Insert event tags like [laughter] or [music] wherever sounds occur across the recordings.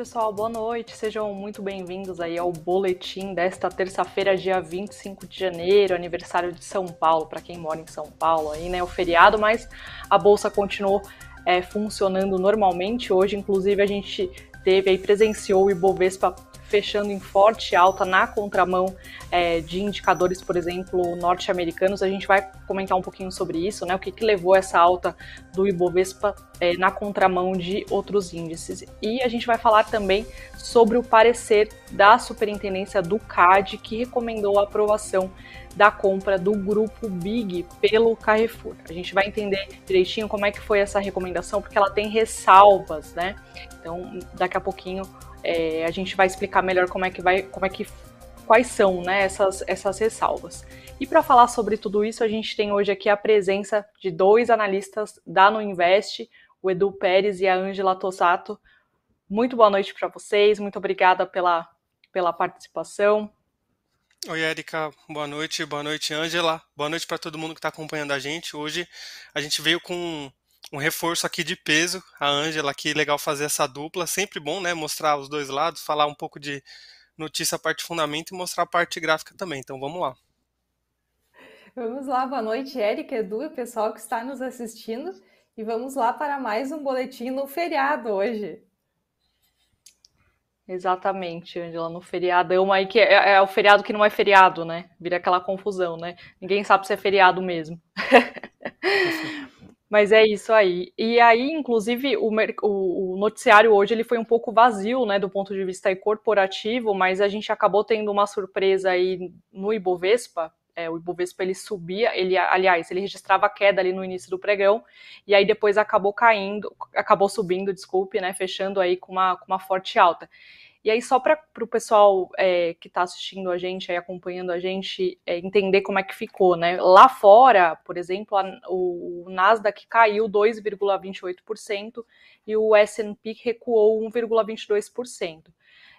pessoal. Boa noite. Sejam muito bem-vindos aí ao boletim desta terça-feira, dia 25 de janeiro, aniversário de São Paulo, para quem mora em São Paulo aí, né? O feriado, mas a bolsa continuou é, funcionando normalmente. Hoje, inclusive, a gente teve aí, presenciou o Ibovespa fechando em forte alta na contramão é, de indicadores, por exemplo, norte-americanos. A gente vai comentar um pouquinho sobre isso, né? O que, que levou essa alta do Ibovespa é, na contramão de outros índices. E a gente vai falar também sobre o parecer da superintendência do CAD, que recomendou a aprovação da compra do grupo Big pelo Carrefour. A gente vai entender direitinho como é que foi essa recomendação, porque ela tem ressalvas, né? Então, daqui a pouquinho é, a gente vai explicar melhor como é que vai, como é que quais são né, essas, essas ressalvas. E para falar sobre tudo isso, a gente tem hoje aqui a presença de dois analistas da No Invest, o Edu Pérez e a Ângela Tossato. Muito boa noite para vocês, muito obrigada pela, pela participação. Oi, Erika, boa noite, boa noite, Ângela, boa noite para todo mundo que está acompanhando a gente. Hoje a gente veio com um reforço aqui de peso, a Ângela, que legal fazer essa dupla, sempre bom, né, mostrar os dois lados, falar um pouco de notícia, parte fundamento e mostrar a parte gráfica também, então vamos lá. Vamos lá, boa noite, Érica, Edu e o pessoal que está nos assistindo, e vamos lá para mais um boletim no feriado hoje. Exatamente, Angela, no feriadão aí, que é, é, o feriado que não é feriado, né? Vira aquela confusão, né? Ninguém sabe se é feriado mesmo. [laughs] Mas é isso aí. E aí, inclusive, o, o, noticiário hoje ele foi um pouco vazio, né, do ponto de vista corporativo, mas a gente acabou tendo uma surpresa aí no Ibovespa. É, o Ibovespa ele subia, ele, aliás, ele registrava queda ali no início do pregão, e aí depois acabou caindo, acabou subindo, desculpe, né, fechando aí com uma, com uma forte alta. E aí, só para o pessoal é, que está assistindo a gente, aí, acompanhando a gente, é, entender como é que ficou, né? Lá fora, por exemplo, a, o, Nasdaq caiu 2,28% e o S&P recuou 1,22%.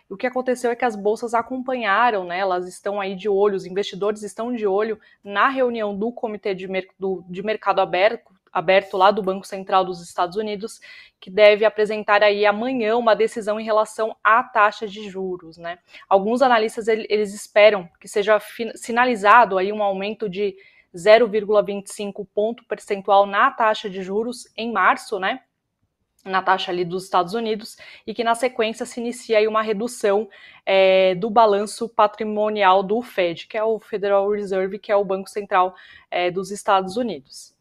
O que aconteceu é que as bolsas acompanharam, né? Elas estão aí de olho, os investidores estão de olho na reunião do Comitê de, Mer do, de Mercado Aberto, aberto lá do Banco Central dos Estados Unidos, que deve apresentar aí amanhã uma decisão em relação à taxa de juros, né? Alguns analistas eles esperam que seja sinalizado aí um aumento de 0,25 ponto percentual na taxa de juros em março, né? Na taxa ali dos Estados Unidos, e que na sequência se inicia aí uma redução é, do balanço patrimonial do Fed, que é o Federal Reserve, que é o Banco Central é, dos Estados Unidos.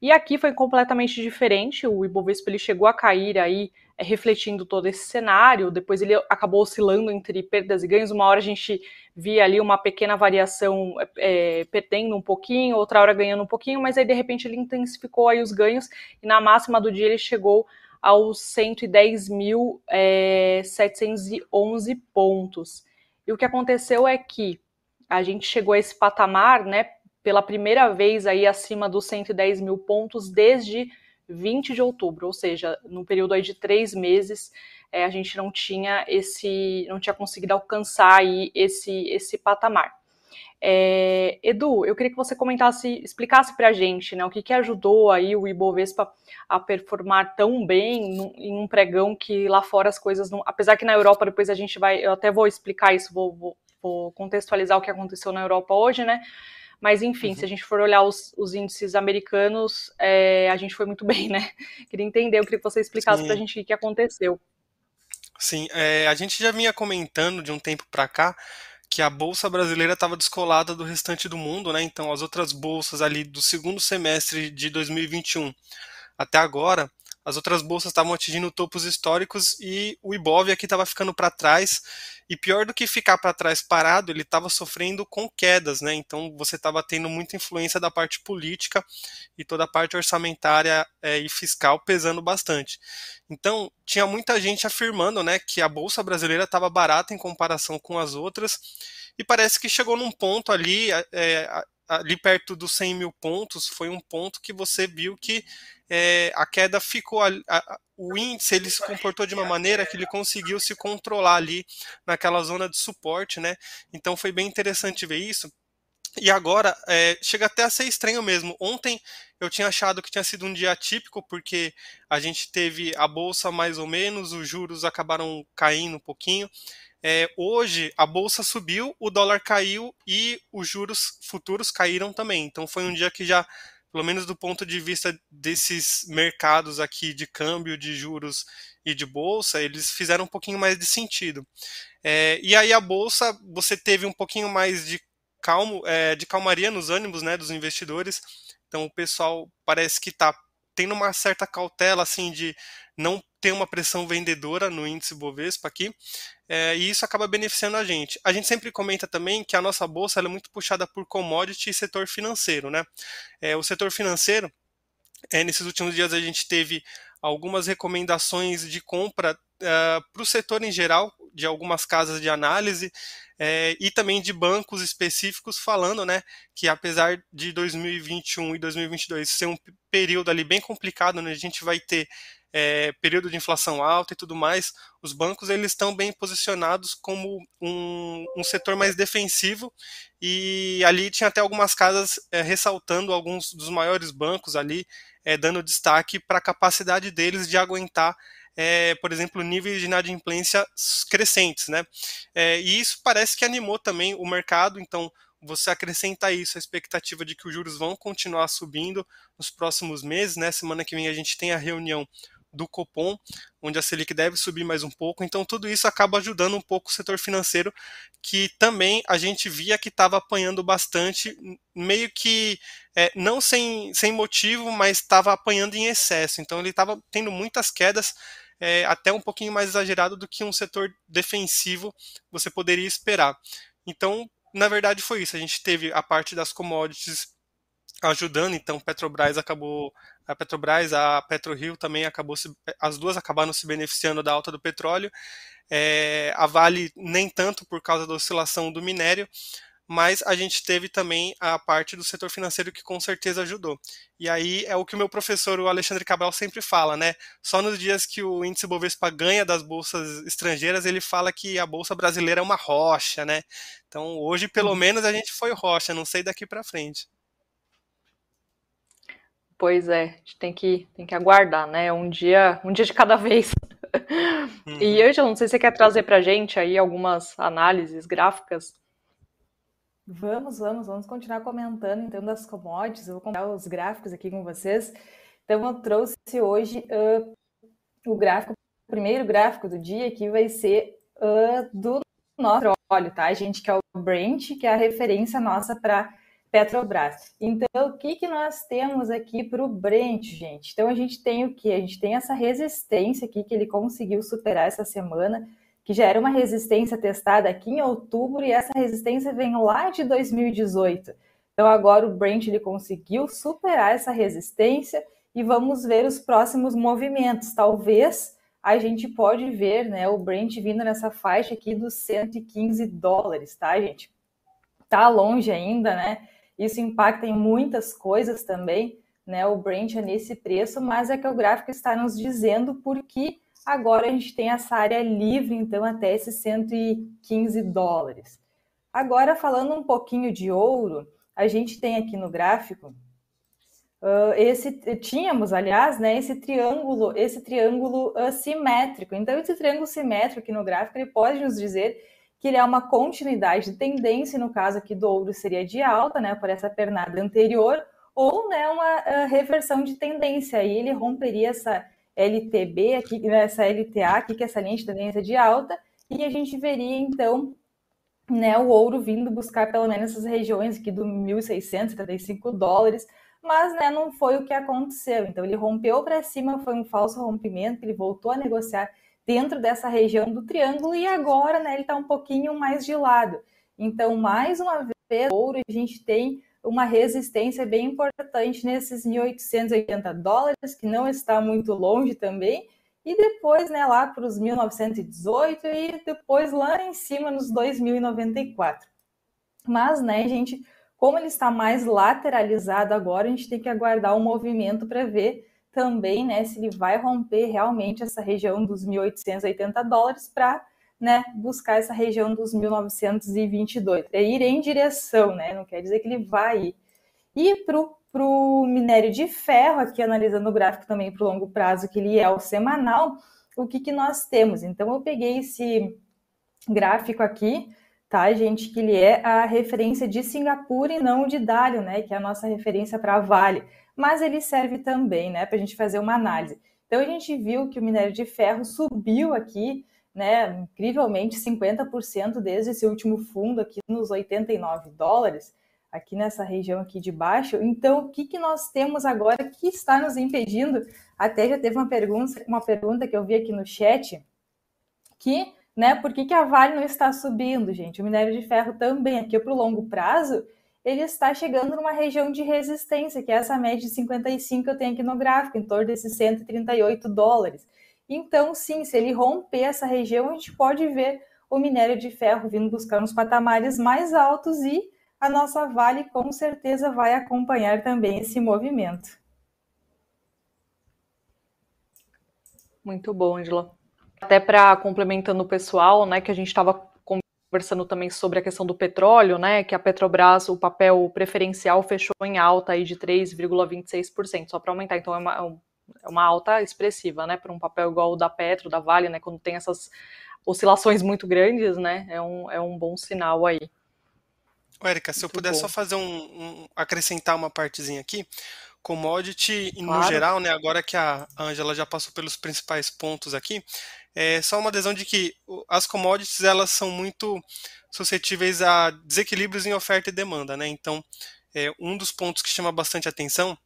E aqui foi completamente diferente. O Ibovespa ele chegou a cair aí, é, refletindo todo esse cenário. Depois ele acabou oscilando entre perdas e ganhos. Uma hora a gente via ali uma pequena variação é, perdendo um pouquinho, outra hora ganhando um pouquinho, mas aí de repente ele intensificou aí os ganhos e na máxima do dia ele chegou aos 110.711 é, pontos. E o que aconteceu é que a gente chegou a esse patamar, né, pela primeira vez aí acima dos 110 mil pontos desde 20 de outubro, ou seja, no período aí de três meses, é, a gente não tinha esse, não tinha conseguido alcançar aí esse, esse patamar. É, Edu, eu queria que você comentasse, explicasse para a gente, né, o que, que ajudou aí o Ibovespa a performar tão bem em um pregão que lá fora as coisas não, apesar que na Europa depois a gente vai, eu até vou explicar isso, vou, vou, vou contextualizar o que aconteceu na Europa hoje, né, mas, enfim, uhum. se a gente for olhar os, os índices americanos, é, a gente foi muito [laughs] bem, né? Queria entender, eu queria que você explicasse para a gente o que aconteceu. Sim, é, a gente já vinha comentando de um tempo para cá que a bolsa brasileira estava descolada do restante do mundo, né? Então, as outras bolsas ali do segundo semestre de 2021 até agora, as outras bolsas estavam atingindo topos históricos e o Ibov aqui estava ficando para trás e pior do que ficar para trás parado, ele estava sofrendo com quedas, né? Então você estava tendo muita influência da parte política e toda a parte orçamentária é, e fiscal pesando bastante. Então tinha muita gente afirmando, né, que a bolsa brasileira estava barata em comparação com as outras e parece que chegou num ponto ali, é, ali perto dos 100 mil pontos, foi um ponto que você viu que é, a queda ficou. A, a, o índice ele se comportou de uma maneira que ele conseguiu se controlar ali naquela zona de suporte, né? Então foi bem interessante ver isso. E agora é, chega até a ser estranho mesmo. Ontem eu tinha achado que tinha sido um dia atípico, porque a gente teve a bolsa mais ou menos, os juros acabaram caindo um pouquinho. É, hoje a bolsa subiu, o dólar caiu e os juros futuros caíram também. Então foi um dia que já, pelo menos do ponto de vista desses mercados aqui de câmbio, de juros e de bolsa, eles fizeram um pouquinho mais de sentido. É, e aí a bolsa, você teve um pouquinho mais de calmo, é, de calmaria nos ânimos né, dos investidores. Então o pessoal parece que está tendo uma certa cautela assim de não ter uma pressão vendedora no índice Bovespa aqui, é, e isso acaba beneficiando a gente. A gente sempre comenta também que a nossa bolsa é muito puxada por commodity e setor financeiro, né? É, o setor financeiro, é, nesses últimos dias a gente teve algumas recomendações de compra uh, para o setor em geral, de algumas casas de análise é, e também de bancos específicos falando, né, que apesar de 2021 e 2022 ser um período ali bem complicado, né, a gente vai ter é, período de inflação alta e tudo mais, os bancos eles estão bem posicionados como um, um setor mais defensivo e ali tinha até algumas casas é, ressaltando alguns dos maiores bancos ali, é, dando destaque para a capacidade deles de aguentar é, por exemplo, níveis de inadimplência crescentes, né? É, e isso parece que animou também o mercado, então você acrescenta isso, a expectativa de que os juros vão continuar subindo nos próximos meses, né? Semana que vem a gente tem a reunião do Copom, onde a Selic deve subir mais um pouco. Então, tudo isso acaba ajudando um pouco o setor financeiro, que também a gente via que estava apanhando bastante, meio que é, não sem, sem motivo, mas estava apanhando em excesso. Então, ele estava tendo muitas quedas é, até um pouquinho mais exagerado do que um setor defensivo você poderia esperar. Então, na verdade, foi isso. A gente teve a parte das commodities ajudando, então Petrobras acabou, a Petrobras, a PetroRio também acabou, se, as duas acabaram se beneficiando da alta do petróleo. É, a Vale nem tanto por causa da oscilação do minério, mas a gente teve também a parte do setor financeiro que com certeza ajudou. E aí é o que o meu professor, o Alexandre Cabral, sempre fala, né? Só nos dias que o índice Bovespa ganha das bolsas estrangeiras, ele fala que a bolsa brasileira é uma rocha, né? Então hoje, pelo uhum. menos, a gente foi rocha, não sei daqui para frente. Pois é, a gente tem que, tem que aguardar, né? Um dia, um dia de cada [laughs] vez. Uhum. E eu não sei se você quer trazer para gente aí algumas análises gráficas Vamos, vamos, vamos continuar comentando então das commodities. Eu vou contar os gráficos aqui com vocês. Então, eu trouxe hoje uh, o gráfico, o primeiro gráfico do dia, que vai ser uh, do nosso óleo, tá, gente? Que é o Brent, que é a referência nossa para Petrobras. Então, o que, que nós temos aqui para o Brent, gente? Então, a gente tem o que? A gente tem essa resistência aqui que ele conseguiu superar essa semana que já era uma resistência testada aqui em outubro e essa resistência vem lá de 2018. Então agora o Brent ele conseguiu superar essa resistência e vamos ver os próximos movimentos. Talvez a gente pode ver, né, o Brent vindo nessa faixa aqui dos 115 dólares, tá, gente? Tá longe ainda, né? Isso impacta em muitas coisas também, né? O Brent é nesse preço, mas é que o gráfico está nos dizendo por que Agora a gente tem essa área livre, então, até esses 115 dólares. Agora, falando um pouquinho de ouro, a gente tem aqui no gráfico uh, esse tínhamos, aliás, né, esse triângulo, esse triângulo uh, simétrico. Então, esse triângulo simétrico aqui no gráfico, ele pode nos dizer que ele é uma continuidade de tendência, no caso aqui do ouro seria de alta, né, por essa pernada anterior, ou né, uma uh, reversão de tendência, aí ele romperia essa LTB, aqui, nessa LTA, aqui, que é essa linha de tendência de alta, e a gente veria, então, né, o ouro vindo buscar pelo menos essas regiões aqui do 1.675 dólares, mas né, não foi o que aconteceu. Então, ele rompeu para cima, foi um falso rompimento, ele voltou a negociar dentro dessa região do triângulo e agora né, ele está um pouquinho mais de lado. Então, mais uma vez, ouro a gente tem uma resistência bem importante nesses 1.880 dólares, que não está muito longe também, e depois né, lá para os 1.918 e depois lá em cima nos 2.094. Mas, né, gente, como ele está mais lateralizado agora, a gente tem que aguardar o um movimento para ver também né, se ele vai romper realmente essa região dos 1.880 dólares para né, buscar essa região dos 1922, é ir em direção, né, não quer dizer que ele vai ir. E para o minério de ferro, aqui analisando o gráfico também para o longo prazo, que ele é o semanal, o que, que nós temos? Então, eu peguei esse gráfico aqui, tá, gente, que ele é a referência de Singapura e não de Dário, né, que é a nossa referência para Vale, mas ele serve também, né, para a gente fazer uma análise. Então, a gente viu que o minério de ferro subiu aqui, né, incrivelmente 50% desde esse último fundo aqui nos 89 dólares, aqui nessa região aqui de baixo. Então, o que, que nós temos agora que está nos impedindo? Até já teve uma pergunta, uma pergunta que eu vi aqui no chat, que, né, por que, que a Vale não está subindo, gente? O minério de ferro também, aqui para o longo prazo, ele está chegando numa região de resistência, que é essa média de 55 que eu tenho aqui no gráfico, em torno desses 138 dólares. Então, sim, se ele romper essa região, a gente pode ver o minério de ferro vindo buscar uns patamares mais altos e a nossa Vale com certeza vai acompanhar também esse movimento. Muito bom, Angela. Até para complementando o pessoal, né, que a gente estava conversando também sobre a questão do petróleo, né, que a Petrobras, o papel preferencial fechou em alta aí de 3,26%, só para aumentar, então é uma, é uma alta expressiva, né, para um papel igual o da Petro, da Vale, né, quando tem essas oscilações muito grandes, né, é um, é um bom sinal aí. Érica, se muito eu puder bom. só fazer um, um, acrescentar uma partezinha aqui, commodity claro. no geral, né, agora que a Angela já passou pelos principais pontos aqui, é só uma adesão de que as commodities elas são muito suscetíveis a desequilíbrios em oferta e demanda, né? Então, é, um dos pontos que chama bastante atenção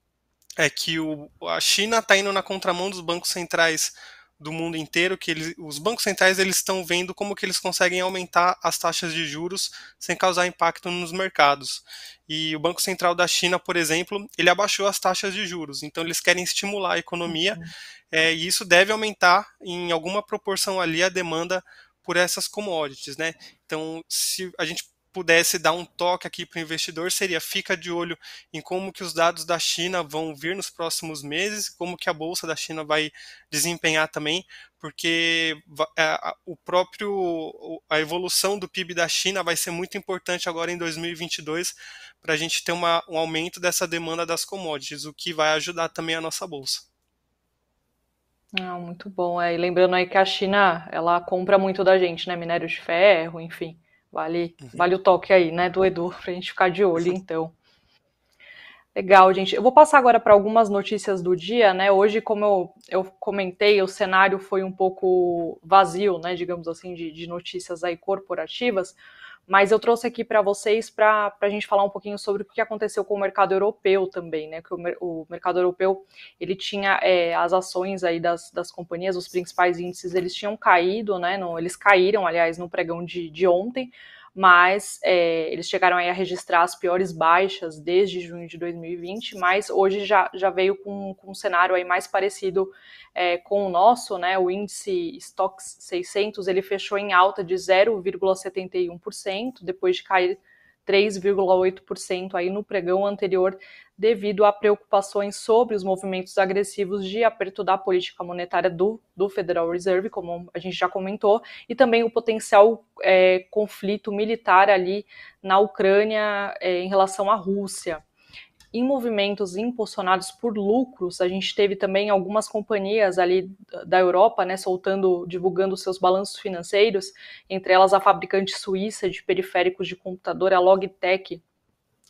é que o, a China está indo na contramão dos bancos centrais do mundo inteiro, que eles, os bancos centrais eles estão vendo como que eles conseguem aumentar as taxas de juros sem causar impacto nos mercados. E o Banco Central da China, por exemplo, ele abaixou as taxas de juros, então eles querem estimular a economia uhum. é, e isso deve aumentar em alguma proporção ali a demanda por essas commodities, né? Então, se a gente pudesse dar um toque aqui para o investidor seria fica de olho em como que os dados da China vão vir nos próximos meses, como que a bolsa da China vai desempenhar também, porque é, o próprio a evolução do PIB da China vai ser muito importante agora em 2022 para a gente ter uma, um aumento dessa demanda das commodities, o que vai ajudar também a nossa bolsa. Ah, muito bom. É, e lembrando aí que a China ela compra muito da gente, né? Minério de ferro, enfim. Vale, uhum. vale o toque aí, né, do Edu, para a gente ficar de olho, então. Legal, gente. Eu vou passar agora para algumas notícias do dia, né? Hoje, como eu, eu comentei, o cenário foi um pouco vazio, né, digamos assim, de, de notícias aí corporativas, mas eu trouxe aqui para vocês para a gente falar um pouquinho sobre o que aconteceu com o mercado europeu também, né? Que o, o mercado europeu ele tinha é, as ações aí das, das companhias, os principais índices, eles tinham caído, né? No, eles caíram, aliás, no pregão de, de ontem mas é, eles chegaram a registrar as piores baixas desde junho de 2020, mas hoje já, já veio com, com um cenário aí mais parecido é, com o nosso, né? O índice Stocks 600 ele fechou em alta de 0,71% depois de cair 3,8% aí no pregão anterior, devido a preocupações sobre os movimentos agressivos de aperto da política monetária do, do Federal Reserve, como a gente já comentou, e também o potencial é, conflito militar ali na Ucrânia é, em relação à Rússia em movimentos impulsionados por lucros, a gente teve também algumas companhias ali da Europa, né, soltando, divulgando seus balanços financeiros, entre elas a fabricante suíça de periféricos de computador, a Logitech,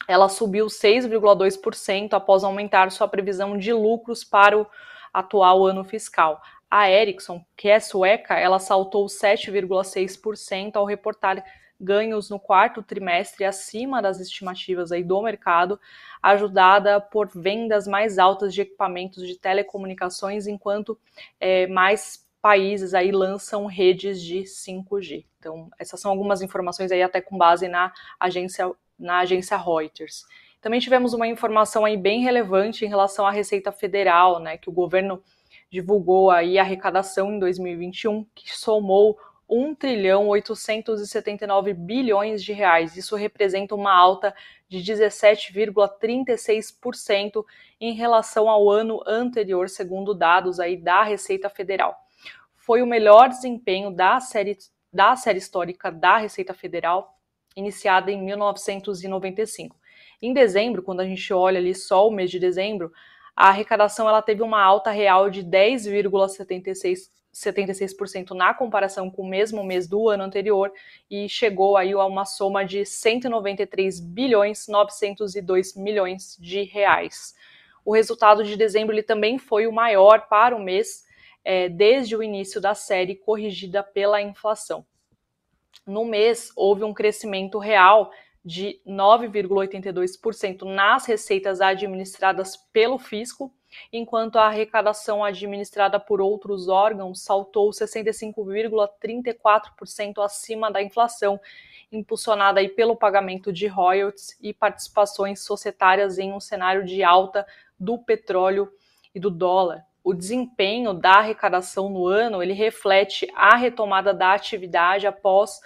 ela subiu 6,2% após aumentar sua previsão de lucros para o atual ano fiscal. A Ericsson, que é sueca, ela saltou 7,6% ao reportar ganhos no quarto trimestre acima das estimativas aí do mercado, ajudada por vendas mais altas de equipamentos de telecomunicações, enquanto é, mais países aí lançam redes de 5G. Então, essas são algumas informações aí até com base na agência, na agência Reuters. Também tivemos uma informação aí bem relevante em relação à Receita Federal, né, que o governo divulgou aí a arrecadação em 2021, que somou 1 trilhão 879 bilhões de reais. Isso representa uma alta de 17,36% em relação ao ano anterior, segundo dados aí da Receita Federal. Foi o melhor desempenho da série da série histórica da Receita Federal, iniciada em 1995. Em dezembro, quando a gente olha ali só o mês de dezembro, a arrecadação ela teve uma alta real de 10,76 76% na comparação com o mesmo mês do ano anterior e chegou aí a uma soma de 193 bilhões 902 milhões de reais. O resultado de dezembro ele também foi o maior para o mês é, desde o início da série corrigida pela inflação. No mês houve um crescimento real de 9,82% nas receitas administradas pelo fisco, enquanto a arrecadação administrada por outros órgãos saltou 65,34% acima da inflação, impulsionada pelo pagamento de royalties e participações societárias em um cenário de alta do petróleo e do dólar. O desempenho da arrecadação no ano ele reflete a retomada da atividade após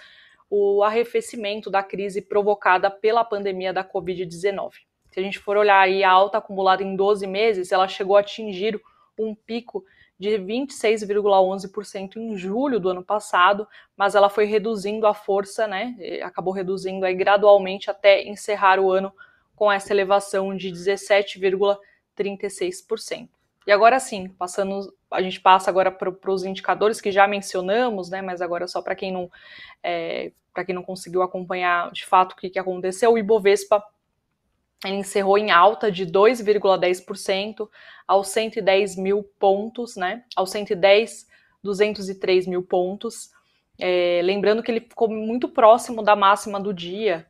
o arrefecimento da crise provocada pela pandemia da Covid-19. Se a gente for olhar aí a alta acumulada em 12 meses, ela chegou a atingir um pico de 26,11% em julho do ano passado, mas ela foi reduzindo a força, né? Acabou reduzindo aí gradualmente até encerrar o ano com essa elevação de 17,36%. E agora sim, passando, a gente passa agora para os indicadores que já mencionamos, né? Mas agora só para quem não é, para quem não conseguiu acompanhar de fato o que, que aconteceu, o Ibovespa ele encerrou em alta de 2,10% aos 110 mil pontos, né? Aos 110, 203 mil pontos. É, lembrando que ele ficou muito próximo da máxima do dia,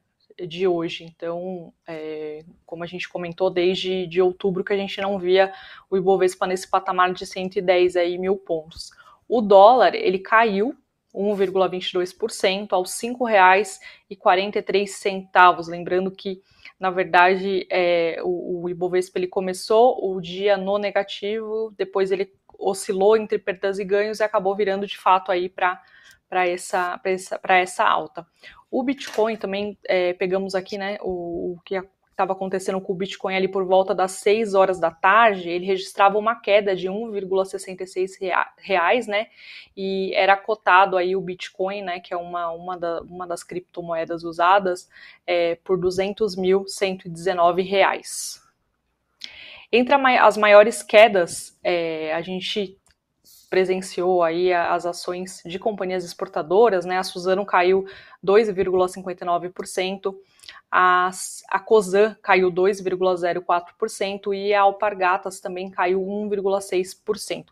de hoje. Então, é, como a gente comentou, desde de outubro que a gente não via o Ibovespa nesse patamar de 110 aí, mil pontos. O dólar, ele caiu 1,22% aos R$ 5,43. Lembrando que, na verdade, é, o, o Ibovespa ele começou o dia no negativo, depois ele oscilou entre perdas e ganhos e acabou virando de fato aí para para essa, essa, essa alta. O Bitcoin também é, pegamos aqui, né, o, o que estava acontecendo com o Bitcoin ali por volta das 6 horas da tarde, ele registrava uma queda de 1,66 reais, né? E era cotado aí o Bitcoin, né? Que é uma, uma, da, uma das criptomoedas usadas, é, por 200.119 reais. Entre as maiores quedas, é, a gente presenciou aí as ações de companhias exportadoras, né? A Suzano caiu 2,59%, a, a Cosan caiu 2,04% e a Alpargatas também caiu 1,6%.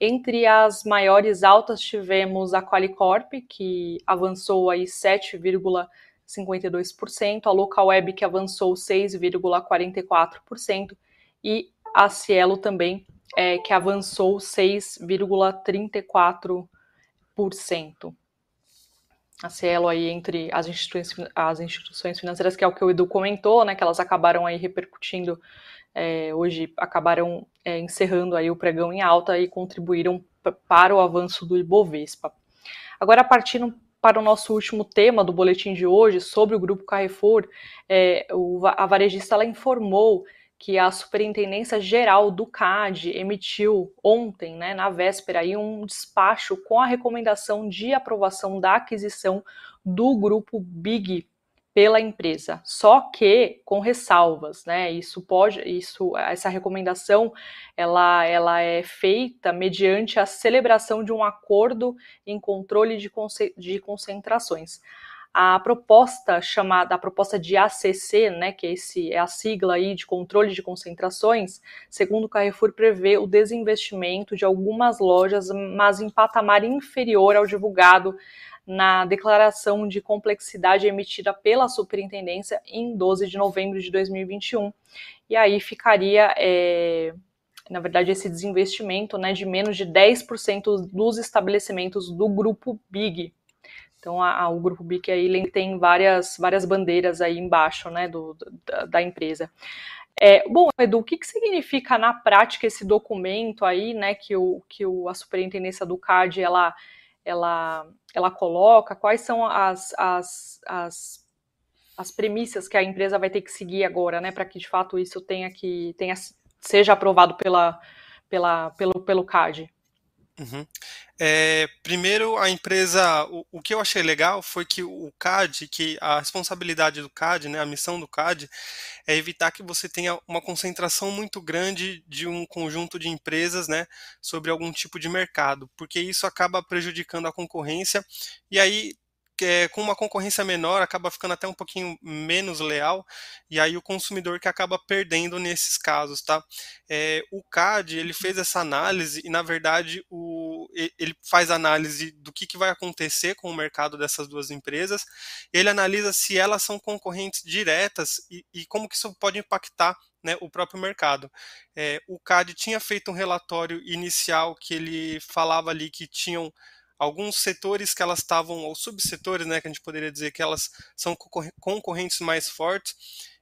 Entre as maiores altas tivemos a Qualicorp, que avançou aí 7,52%, a Localweb que avançou 6,44% e a Cielo também é, que avançou 6,34%. A Cielo aí entre as instituições, as instituições financeiras, que é o que o Edu comentou, né, que elas acabaram aí repercutindo, é, hoje acabaram é, encerrando aí o pregão em alta e contribuíram para o avanço do Ibovespa. Agora, partindo para o nosso último tema do boletim de hoje, sobre o Grupo Carrefour, é, o, a varejista ela informou que a Superintendência Geral do CAD emitiu ontem, né, na véspera, aí, um despacho com a recomendação de aprovação da aquisição do grupo Big pela empresa, só que com ressalvas, né? Isso pode, isso, essa recomendação, ela, ela é feita mediante a celebração de um acordo em controle de, de concentrações a proposta chamada, a proposta de ACC, né, que é, esse, é a sigla aí de controle de concentrações, segundo o Carrefour prevê o desinvestimento de algumas lojas, mas em patamar inferior ao divulgado na declaração de complexidade emitida pela superintendência em 12 de novembro de 2021. E aí ficaria, é, na verdade, esse desinvestimento né, de menos de 10% dos estabelecimentos do grupo Big, então, a, a, o Grupo BIC aí tem várias, várias bandeiras aí embaixo, né, do, da, da empresa. É, bom, Edu, o que, que significa na prática esse documento aí, né, que, o, que o, a superintendência do CAD, ela, ela, ela coloca? Quais são as, as, as, as premissas que a empresa vai ter que seguir agora, né, para que de fato isso tenha que tenha, seja aprovado pela, pela, pelo, pelo CAD? Uhum. É, primeiro, a empresa, o, o, que eu achei legal foi que o CAD, que a responsabilidade do CAD, né, a missão do CAD, é evitar que você tenha uma concentração muito grande de um conjunto de empresas, né, sobre algum tipo de mercado, porque isso acaba prejudicando a concorrência e aí é, com uma concorrência menor, acaba ficando até um pouquinho menos leal, e aí o consumidor que acaba perdendo nesses casos, tá? É, o CAD, ele fez essa análise, e na verdade o, ele faz análise do que, que vai acontecer com o mercado dessas duas empresas, ele analisa se elas são concorrentes diretas e, e como que isso pode impactar né, o próprio mercado. É, o CAD tinha feito um relatório inicial que ele falava ali que tinham alguns setores que elas estavam, ou subsetores, né, que a gente poderia dizer que elas são concorrentes mais fortes,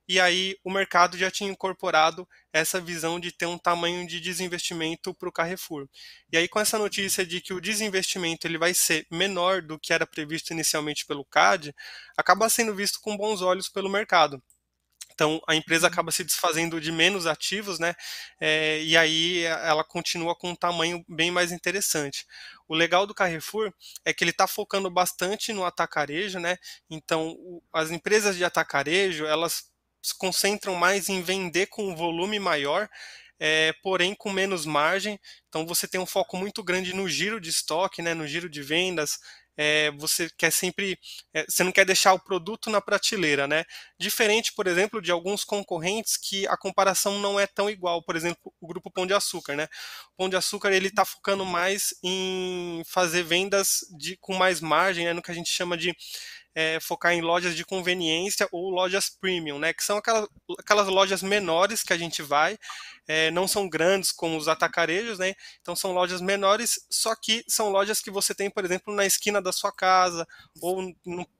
e aí o mercado já tinha incorporado essa visão de ter um tamanho de desinvestimento para o Carrefour. E aí com essa notícia de que o desinvestimento ele vai ser menor do que era previsto inicialmente pelo CAD, acaba sendo visto com bons olhos pelo mercado. Então a empresa uhum. acaba se desfazendo de menos ativos, né? É, e aí ela continua com um tamanho bem mais interessante. O legal do Carrefour é que ele está focando bastante no atacarejo, né? Então as empresas de atacarejo elas se concentram mais em vender com um volume maior é, porém com menos margem. Então você tem um foco muito grande no giro de estoque, né, no giro de vendas, é, você quer sempre, é, você não quer deixar o produto na prateleira, né? Diferente, por exemplo, de alguns concorrentes que a comparação não é tão igual, por exemplo, o grupo Pão de Açúcar, né? O Pão de Açúcar ele está focando mais em fazer vendas de, com mais margem, né, no que a gente chama de é, focar em lojas de conveniência ou lojas premium, né? Que são aquelas, aquelas lojas menores que a gente vai, é, não são grandes como os atacarejos, né? Então são lojas menores, só que são lojas que você tem, por exemplo, na esquina da sua casa ou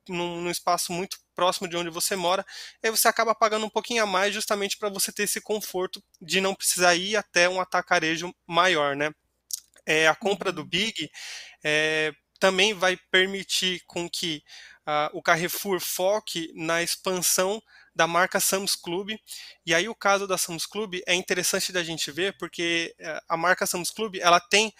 num, espaço muito próximo de onde você mora, aí você acaba pagando um pouquinho a mais justamente para você ter esse conforto de não precisar ir até um atacarejo maior, né? É, a compra do. Big é, também vai permitir com que uh, o Carrefour foque na expansão da marca Sam's Club. E aí o caso da Sam's Club é interessante da gente ver, porque uh, a marca Sam's Club ela tem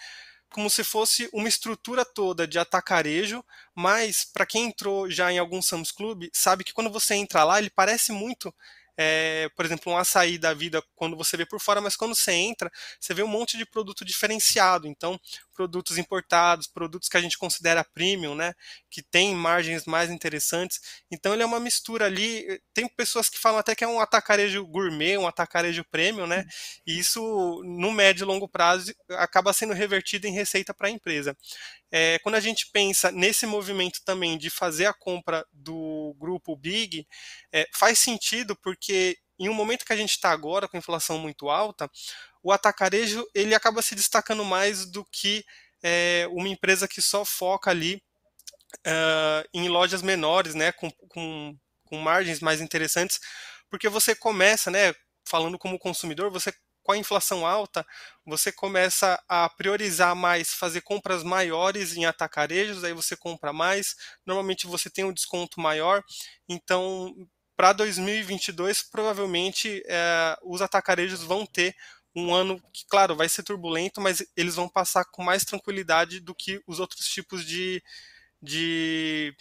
como se fosse uma estrutura toda de atacarejo, mas para quem entrou já em algum Sam's Club, sabe que quando você entra lá, ele parece muito é, por exemplo, um açaí da vida quando você vê por fora, mas quando você entra, você vê um monte de produto diferenciado. Então, produtos importados, produtos que a gente considera premium, né, que tem margens mais interessantes. Então, ele é uma mistura ali. Tem pessoas que falam até que é um atacarejo gourmet, um atacarejo premium, né, e isso, no médio e longo prazo, acaba sendo revertido em receita para a empresa. É, quando a gente pensa nesse movimento também de fazer a compra do grupo Big, é, faz sentido porque em um momento que a gente está agora com inflação muito alta, o atacarejo ele acaba se destacando mais do que é, uma empresa que só foca ali uh, em lojas menores, né, com, com, com margens mais interessantes, porque você começa, né, falando como consumidor, você com a inflação alta, você começa a priorizar mais, fazer compras maiores em atacarejos, aí você compra mais, normalmente você tem um desconto maior, então para 2022 provavelmente é, os atacarejos vão ter um ano que, claro, vai ser turbulento, mas eles vão passar com mais tranquilidade do que os outros tipos de, de,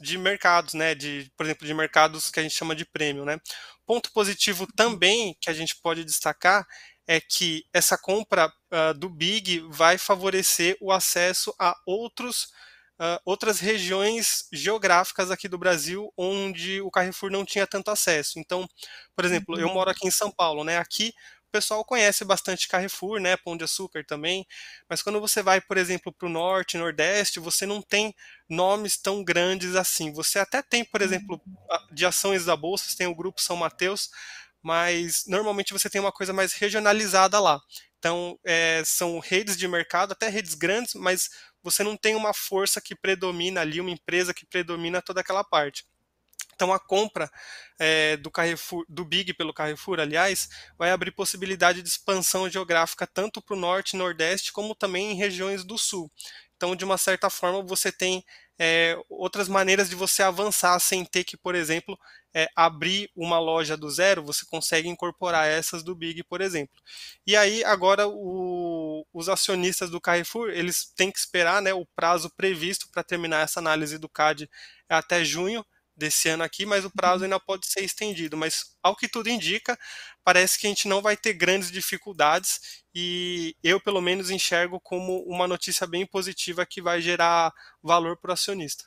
de mercados, né? De, por exemplo, de mercados que a gente chama de prêmio, né? Ponto positivo também que a gente pode destacar é que essa compra uh, do Big vai favorecer o acesso a outros, uh, outras regiões geográficas aqui do Brasil onde o Carrefour não tinha tanto acesso. Então, por exemplo, eu uhum. moro aqui em São Paulo, né? Aqui o pessoal conhece bastante Carrefour, né? Pão de açúcar também. Mas quando você vai, por exemplo, para o norte, nordeste, você não tem nomes tão grandes assim. Você até tem, por exemplo, uhum. de ações da bolsa, você tem o grupo São Mateus, mas normalmente você tem uma coisa mais regionalizada lá. Então, é, são redes de mercado, até redes grandes, mas você não tem uma força que predomina ali, uma empresa que predomina toda aquela parte. Então, a compra é, do Carrefour, do Big pelo Carrefour, aliás, vai abrir possibilidade de expansão geográfica tanto para o norte e nordeste, como também em regiões do sul. Então, de uma certa forma, você tem é, outras maneiras de você avançar sem ter que, por exemplo, é, abrir uma loja do zero, você consegue incorporar essas do Big, por exemplo. E aí, agora, o, os acionistas do Carrefour, eles têm que esperar né, o prazo previsto para terminar essa análise do CAD até junho, desse ano aqui, mas o prazo uhum. ainda pode ser estendido. Mas, ao que tudo indica, parece que a gente não vai ter grandes dificuldades e eu, pelo menos, enxergo como uma notícia bem positiva que vai gerar valor para o acionista.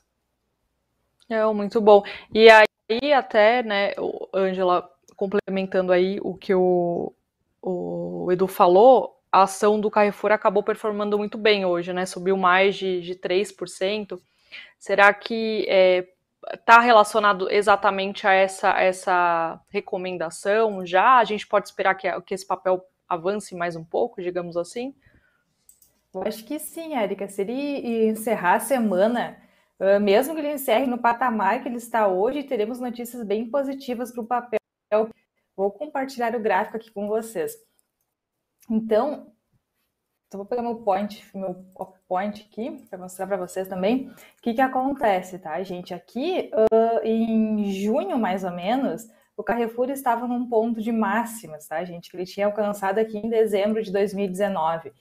É, muito bom. E aí, até, né, Angela, complementando aí o que o, o Edu falou, a ação do Carrefour acabou performando muito bem hoje, né? Subiu mais de, de 3%. Será que é, está relacionado exatamente a essa, essa recomendação já? A gente pode esperar que, que esse papel avance mais um pouco, digamos assim? Acho que sim, Érica. Se ele encerrar a semana, mesmo que ele encerre no patamar que ele está hoje, teremos notícias bem positivas para o papel. Vou compartilhar o gráfico aqui com vocês. Então, então, vou pegar meu point, meu point aqui, para mostrar para vocês também o que, que acontece, tá, gente? Aqui, uh, em junho, mais ou menos, o Carrefour estava num ponto de máximas, tá, gente? Que ele tinha alcançado aqui em dezembro de 2019.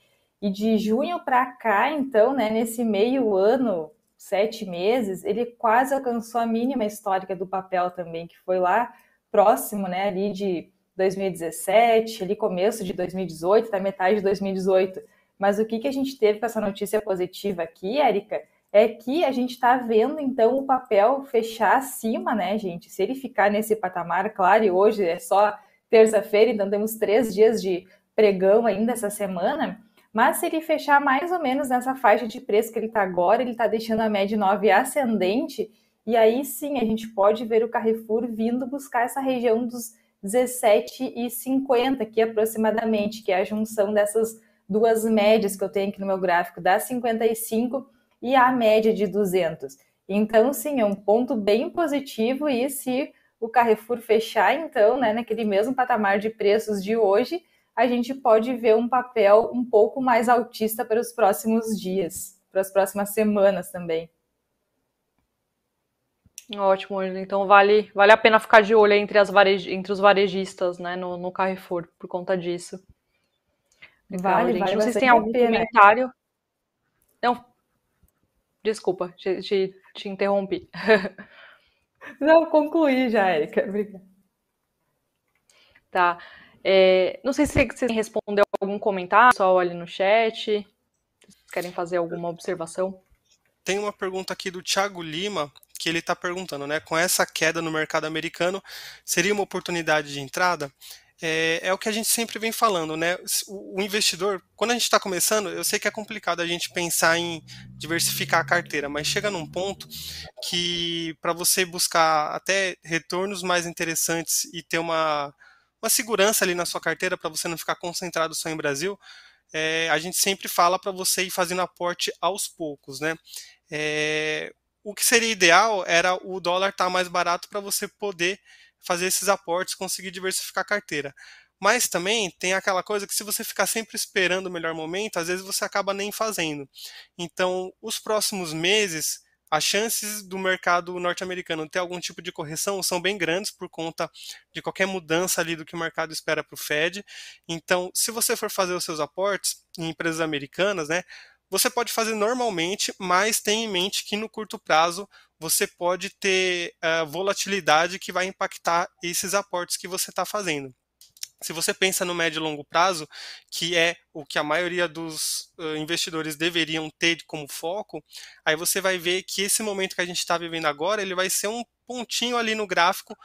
E de junho para cá, então, né, nesse meio ano, sete meses, ele quase alcançou a mínima histórica do papel também, que foi lá próximo, né, ali de 2017, ali começo de 2018, até metade de 2018. Mas o que, que a gente teve com essa notícia positiva aqui, Érica, é que a gente está vendo, então, o papel fechar acima, né, gente? Se ele ficar nesse patamar, claro, e hoje é só terça-feira, então temos três dias de pregão ainda essa semana, mas se ele fechar mais ou menos nessa faixa de preço que ele está agora, ele está deixando a média 9 ascendente, e aí sim a gente pode ver o Carrefour vindo buscar essa região dos 17,50 aqui aproximadamente, que é a junção dessas duas médias que eu tenho aqui no meu gráfico, da 55 e a média de 200. Então, sim, é um ponto bem positivo e se o Carrefour fechar, então, né, naquele mesmo patamar de preços de hoje, a gente pode ver um papel um pouco mais altista para os próximos dias, para as próximas semanas também. Ótimo, então vale, vale a pena ficar de olho entre, as varej, entre os varejistas né, no, no Carrefour por conta disso. Legal, vale, gente. Vale Não sei se tem algum pena. comentário. Não. Desculpa, te, te, te interrompi. Não, concluí já, Erika. Obrigada. Tá. É, não sei se você respondeu algum comentário, só ali no chat. Vocês querem fazer alguma observação? Tem uma pergunta aqui do Thiago Lima, que ele está perguntando, né? Com essa queda no mercado americano, seria uma oportunidade de entrada? é, é, o que a gente sempre vem falando, né? O investidor, quando a gente está começando, eu sei que é complicado a gente pensar em diversificar a carteira, mas chega num ponto que para você buscar até retornos mais interessantes e ter uma, uma segurança ali na sua carteira para você não ficar concentrado só em Brasil, é, a gente sempre fala para você ir fazendo aporte aos poucos, né? É, o que seria ideal era o dólar estar tá mais barato para você poder fazer esses aportes, conseguir diversificar a carteira. Mas também tem aquela coisa que se você ficar sempre esperando o melhor momento, às vezes você acaba nem fazendo. Então, os próximos meses, as chances do mercado norte-americano ter algum tipo de correção são bem grandes por conta de qualquer mudança ali do que o mercado espera para o Fed. Então, se você for fazer os seus aportes em empresas americanas, né, você pode fazer normalmente, mas tenha em mente que no curto prazo você pode ter uh, volatilidade que vai impactar esses aportes que você está fazendo. Se você pensa no médio e longo prazo, que é o que a maioria dos investidores deveriam ter como foco, aí você vai ver que esse momento que a gente está vivendo agora, ele vai ser um pontinho ali no gráfico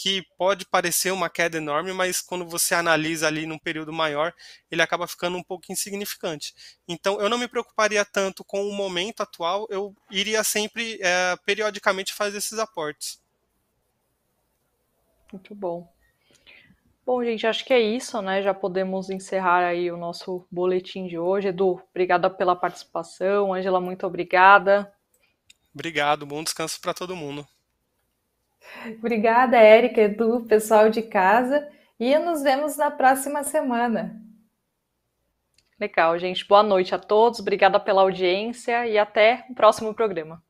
que pode parecer uma queda enorme, mas quando você analisa ali num período maior, ele acaba ficando um pouco insignificante. Então, eu não me preocuparia tanto com o momento atual, eu iria sempre, é, periodicamente, fazer esses aportes. Muito bom. Bom, gente, acho que é isso, né? Já podemos encerrar aí o nosso boletim de hoje. Edu, obrigada pela participação. Angela, muito obrigada. Obrigado, bom descanso para todo mundo. Obrigada, Érica, Edu, pessoal de casa. E nos vemos na próxima semana. Legal, gente. Boa noite a todos. Obrigada pela audiência e até o próximo programa.